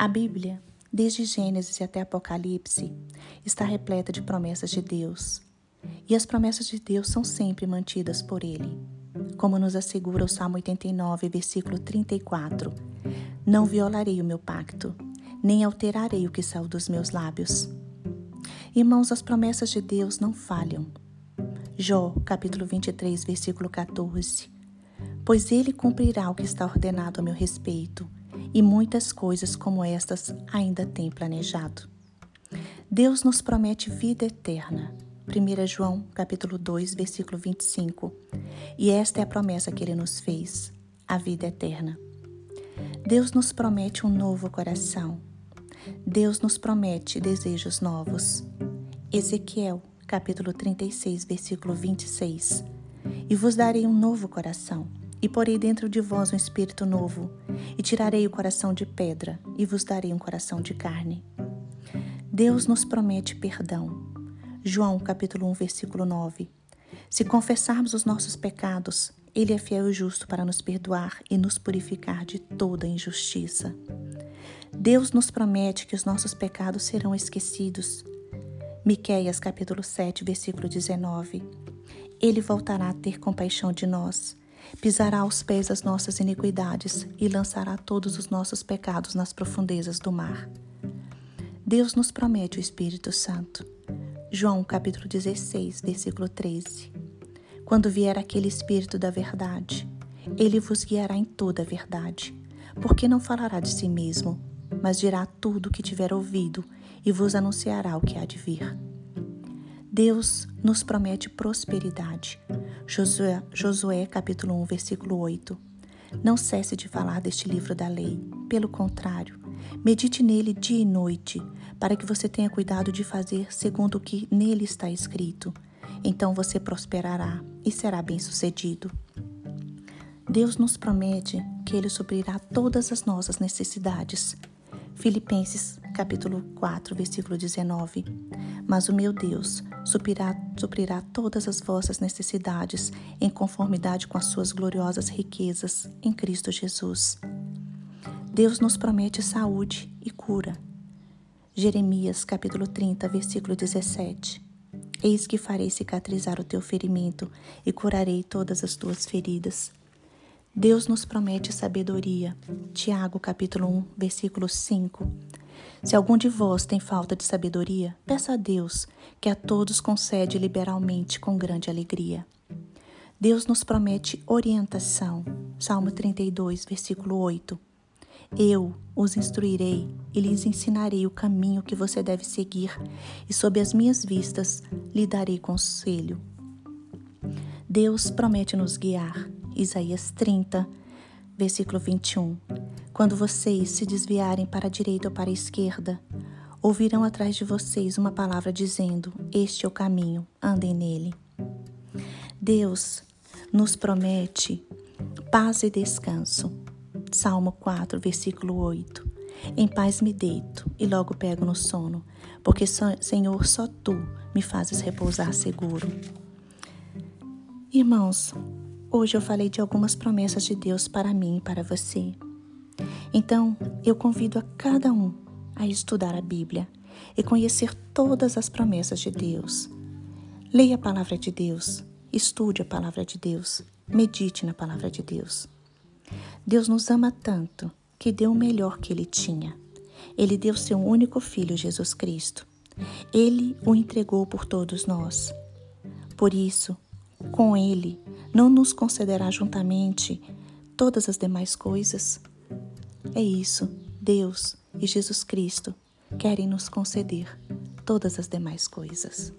A Bíblia, desde Gênesis até Apocalipse, está repleta de promessas de Deus. E as promessas de Deus são sempre mantidas por Ele. Como nos assegura o Salmo 89, versículo 34: Não violarei o meu pacto, nem alterarei o que saiu dos meus lábios. Irmãos, as promessas de Deus não falham. Jó, capítulo 23, versículo 14. Pois ele cumprirá o que está ordenado a meu respeito e muitas coisas como estas ainda tem planejado. Deus nos promete vida eterna. 1 João, capítulo 2, versículo 25. E esta é a promessa que ele nos fez, a vida eterna. Deus nos promete um novo coração. Deus nos promete desejos novos. Ezequiel, capítulo 36, versículo 26. E vos darei um novo coração e porei dentro de vós um espírito novo, e tirarei o coração de pedra, e vos darei um coração de carne. Deus nos promete perdão. João capítulo 1, versículo 9. Se confessarmos os nossos pecados, Ele é fiel e justo para nos perdoar e nos purificar de toda injustiça. Deus nos promete que os nossos pecados serão esquecidos. Miqueias capítulo 7, versículo 19. Ele voltará a ter compaixão de nós pisará aos pés as nossas iniquidades e lançará todos os nossos pecados nas profundezas do mar. Deus nos promete o Espírito Santo. João capítulo 16, versículo 13. Quando vier aquele Espírito da verdade, ele vos guiará em toda a verdade, porque não falará de si mesmo, mas dirá tudo o que tiver ouvido e vos anunciará o que há de vir. Deus nos promete prosperidade. Josué, Josué capítulo 1, versículo 8. Não cesse de falar deste livro da lei. Pelo contrário, medite nele dia e noite, para que você tenha cuidado de fazer segundo o que nele está escrito. Então você prosperará e será bem-sucedido. Deus nos promete que ele suprirá todas as nossas necessidades. Filipenses capítulo 4, versículo 19. Mas o meu Deus suprirá, suprirá todas as vossas necessidades em conformidade com as suas gloriosas riquezas em Cristo Jesus. Deus nos promete saúde e cura. Jeremias capítulo 30, versículo 17. Eis que farei cicatrizar o teu ferimento e curarei todas as tuas feridas. Deus nos promete sabedoria. Tiago capítulo 1, versículo 5. Se algum de vós tem falta de sabedoria, peça a Deus, que a todos concede liberalmente com grande alegria. Deus nos promete orientação. Salmo 32, versículo 8. Eu os instruirei e lhes ensinarei o caminho que você deve seguir, e sob as minhas vistas lhe darei conselho. Deus promete nos guiar. Isaías 30, versículo 21. Quando vocês se desviarem para a direita ou para a esquerda, ouvirão atrás de vocês uma palavra dizendo: Este é o caminho, andem nele. Deus nos promete paz e descanso. Salmo 4, versículo 8. Em paz me deito e logo pego no sono, porque, Senhor, só tu me fazes repousar seguro. Irmãos, hoje eu falei de algumas promessas de Deus para mim e para você. Então, eu convido a cada um a estudar a Bíblia e conhecer todas as promessas de Deus. Leia a palavra de Deus, estude a palavra de Deus, medite na palavra de Deus. Deus nos ama tanto que deu o melhor que ele tinha. Ele deu seu único filho, Jesus Cristo. Ele o entregou por todos nós. Por isso, com ele, não nos concederá juntamente todas as demais coisas? É isso, Deus e Jesus Cristo querem nos conceder todas as demais coisas.